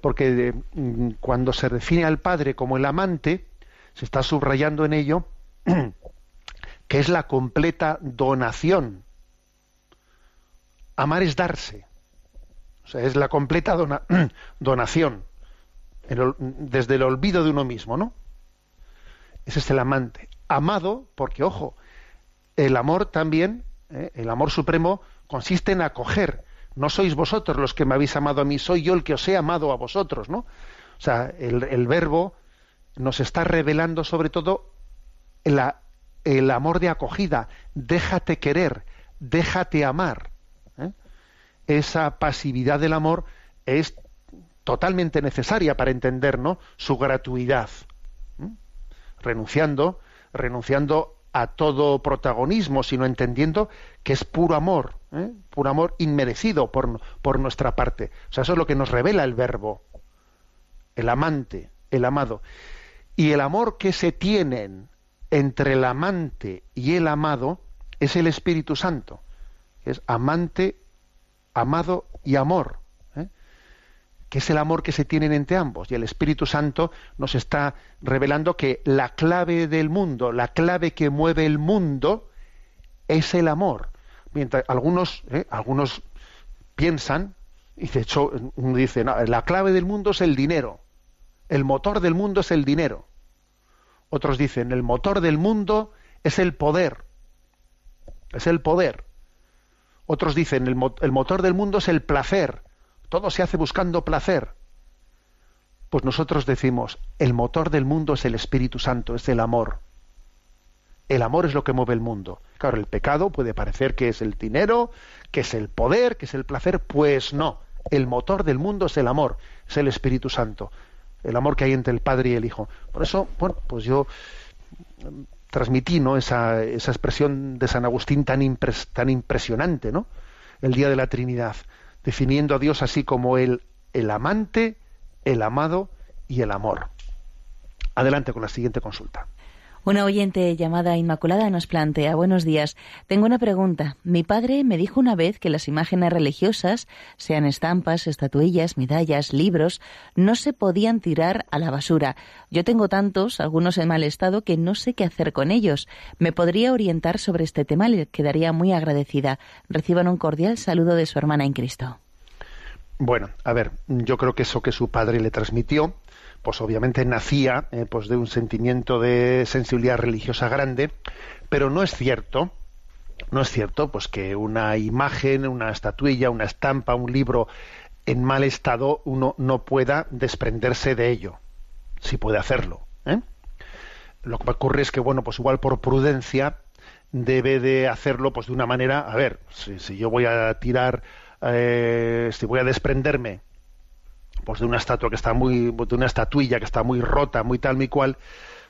Porque eh, cuando se define al Padre como el amante, se está subrayando en ello [CLEARS THROAT] que es la completa donación. Amar es darse. O sea, es la completa dona, [CLEARS THROAT] donación. Desde el olvido de uno mismo, ¿no? Ese es el amante. Amado, porque, ojo, el amor también, ¿eh? el amor supremo, consiste en acoger. No sois vosotros los que me habéis amado a mí, soy yo el que os he amado a vosotros, ¿no? O sea, el verbo nos está revelando sobre todo la, el amor de acogida. Déjate querer, déjate amar. ¿eh? Esa pasividad del amor es totalmente necesaria para entender ¿no? su gratuidad. ¿eh? Renunciando, renunciando a todo protagonismo, sino entendiendo que es puro amor, ¿eh? puro amor inmerecido por, por nuestra parte. O sea, eso es lo que nos revela el verbo, el amante, el amado. Y el amor que se tienen entre el amante y el amado es el Espíritu Santo. Es amante, amado y amor. ¿eh? Que es el amor que se tienen entre ambos. Y el Espíritu Santo nos está revelando que la clave del mundo, la clave que mueve el mundo, es el amor. mientras algunos, ¿eh? algunos piensan, y de hecho uno dice, la clave del mundo es el dinero, el motor del mundo es el dinero. Otros dicen, el motor del mundo es el poder, es el poder. Otros dicen, el, motor del mundo es el placer, todo se hace buscando placer. Pues nosotros decimos, el motor del mundo es el Espíritu Santo, es el amor. El amor es lo que mueve el mundo. Claro, el pecado puede parecer que es el dinero, que es el poder, que es el placer. Pues no. El motor del mundo es el amor, es el Espíritu Santo. El amor que hay entre el Padre y el Hijo. Por eso, bueno, pues yo mm, transmití ¿no? esa, esa expresión de San Agustín tan, tan impresionante, ¿no? El día de la Trinidad, definiendo a Dios así como el, el amante, el amado y el amor. Adelante con la siguiente consulta. Una oyente llamada Inmaculada nos plantea, buenos días, tengo una pregunta. Mi padre me dijo una vez que las imágenes religiosas, sean estampas, estatuillas, medallas, libros, no se podían tirar a la basura. Yo tengo tantos, algunos en mal estado, que no sé qué hacer con ellos. ¿Me podría orientar sobre este tema? Le quedaría muy agradecida. Reciban un cordial saludo de su hermana en Cristo. Bueno, a ver, yo creo que eso que su padre le transmitió, pues obviamente nacía eh, pues de un sentimiento de sensibilidad religiosa grande, pero no es cierto, no es cierto, pues que una imagen, una estatuilla, una estampa, un libro en mal estado uno no pueda desprenderse de ello. Sí puede hacerlo. ¿eh? Lo que ocurre es que, bueno, pues igual por prudencia debe de hacerlo pues de una manera, a ver, si yo voy a tirar eh, si voy a desprenderme pues de una estatua que está muy, de una estatuilla que está muy rota, muy tal, muy cual,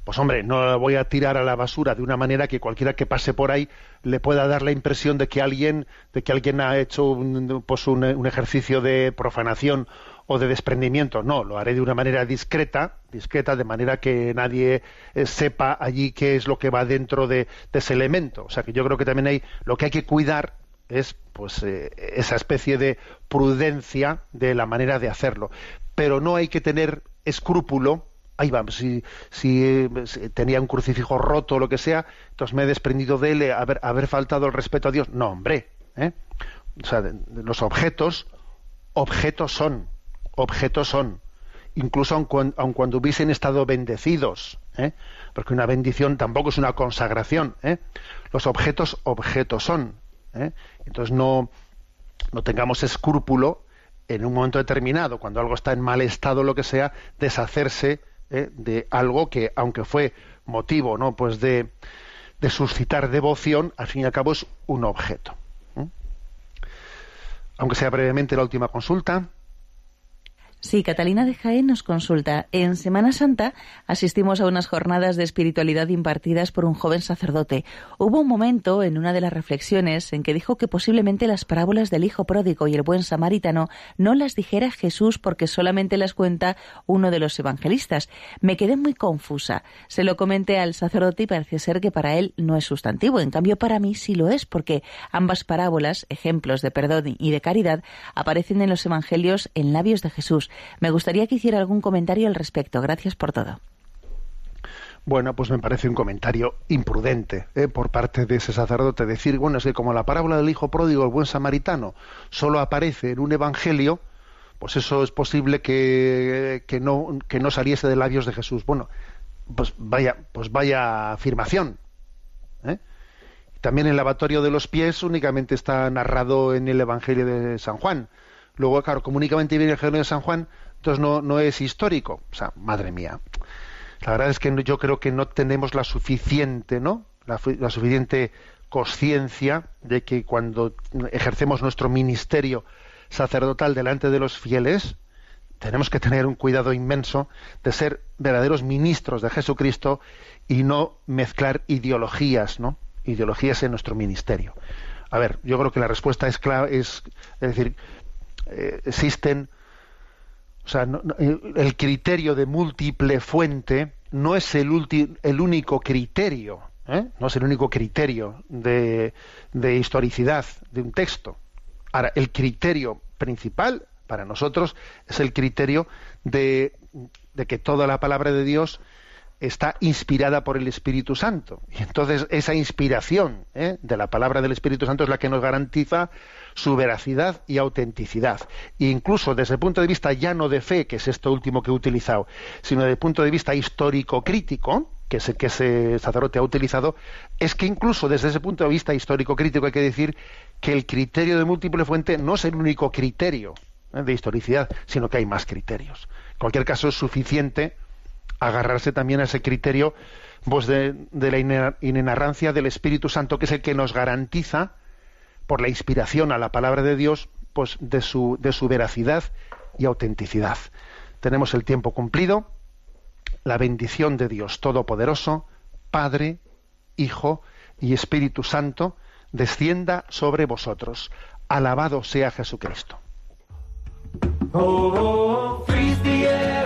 pues hombre, no la voy a tirar a la basura de una manera que cualquiera que pase por ahí le pueda dar la impresión de que alguien, de que alguien ha hecho un, pues un, ejercicio de profanación o de desprendimiento. No, lo haré de una manera discreta, discreta, de manera que nadie eh, sepa allí qué es lo que va dentro de, de, ese elemento. O sea que yo creo que también hay lo que hay que cuidar es pues eh, esa especie de prudencia de la manera de hacerlo. Pero no hay que tener escrúpulo. Ahí vamos si, si, tenía un crucifijo roto o lo que sea entonces me he desprendido de él eh, haber, haber faltado el respeto a Dios. No hombre ¿eh? o sea los objetos objetos son objetos son. Incluso aun cuando, hubiesen estado bendecidos porque una bendición tampoco es una consagración los objetos objetos son ¿eh? Entonces no, no tengamos escrúpulo en un momento determinado, cuando algo está en mal estado, lo que sea, deshacerse ¿eh? de algo que, aunque fue motivo, ¿no? Pues de, de suscitar devoción, al fin y al cabo es un objeto. ¿eh? Aunque sea brevemente la última consulta. Sí, Catalina de Jaén nos consulta. En Semana Santa asistimos a unas jornadas de espiritualidad impartidas por un joven sacerdote. Hubo un momento en una de las reflexiones en que dijo que posiblemente las parábolas del Hijo Pródigo y el Buen Samaritano no las dijera Jesús porque solamente las cuenta uno de los evangelistas. Me quedé muy confusa. Se lo comenté al sacerdote y parece ser que para él no es sustantivo. En cambio, para mí sí lo es porque ambas parábolas, ejemplos de perdón y de caridad, aparecen en los evangelios en labios de Jesús. Me gustaría que hiciera algún comentario al respecto. Gracias por todo. Bueno, pues me parece un comentario imprudente ¿eh? por parte de ese sacerdote decir, bueno, es que como la parábola del hijo pródigo, el buen samaritano, solo aparece en un evangelio, pues eso es posible que, no saliese de labios de Jesús. Bueno, pues vaya, pues vaya afirmación. ¿eh? También el lavatorio de los pies únicamente está narrado en el Evangelio de San Juan. Luego, claro, como únicamente viene el Evangelio de San Juan, entonces no, no es histórico. O sea, madre mía. La verdad es que yo creo que no tenemos la suficiente, ¿no? La, suficiente conciencia de que cuando ejercemos nuestro ministerio sacerdotal delante de los fieles, tenemos que tener un cuidado inmenso de ser verdaderos ministros de Jesucristo y no mezclar ideologías, ¿no? Ideologías en nuestro ministerio. A ver, yo creo que la respuesta es clara, es, es decir, eh, existen, o sea, el criterio de múltiple fuente no es el, el único criterio, ¿eh? no es el único criterio de, de historicidad de un texto. Ahora, el criterio principal para nosotros es el criterio de, de que toda la palabra de Dios está inspirada por el Espíritu Santo. Y entonces esa inspiración ¿eh? de la palabra del Espíritu Santo es la que nos garantiza su veracidad y autenticidad. E incluso desde el punto de vista ya no de fe, que es esto último que he utilizado, sino desde el punto de vista histórico-crítico, que es que ese sacerdote ha utilizado, es que incluso desde ese punto de vista histórico-crítico hay que decir que el criterio de múltiple fuente no es el único criterio ¿eh? de historicidad, sino que hay más criterios. En cualquier caso, es suficiente agarrarse también a ese criterio pues, de, la inenarrancia del Espíritu Santo, que es el que nos garantiza, por la inspiración a la palabra de Dios, pues de su, de su veracidad y autenticidad. Tenemos el tiempo cumplido. La bendición de Dios Todopoderoso, Padre, Hijo y Espíritu Santo, descienda sobre vosotros. Alabado sea Jesucristo. Oh, freeze the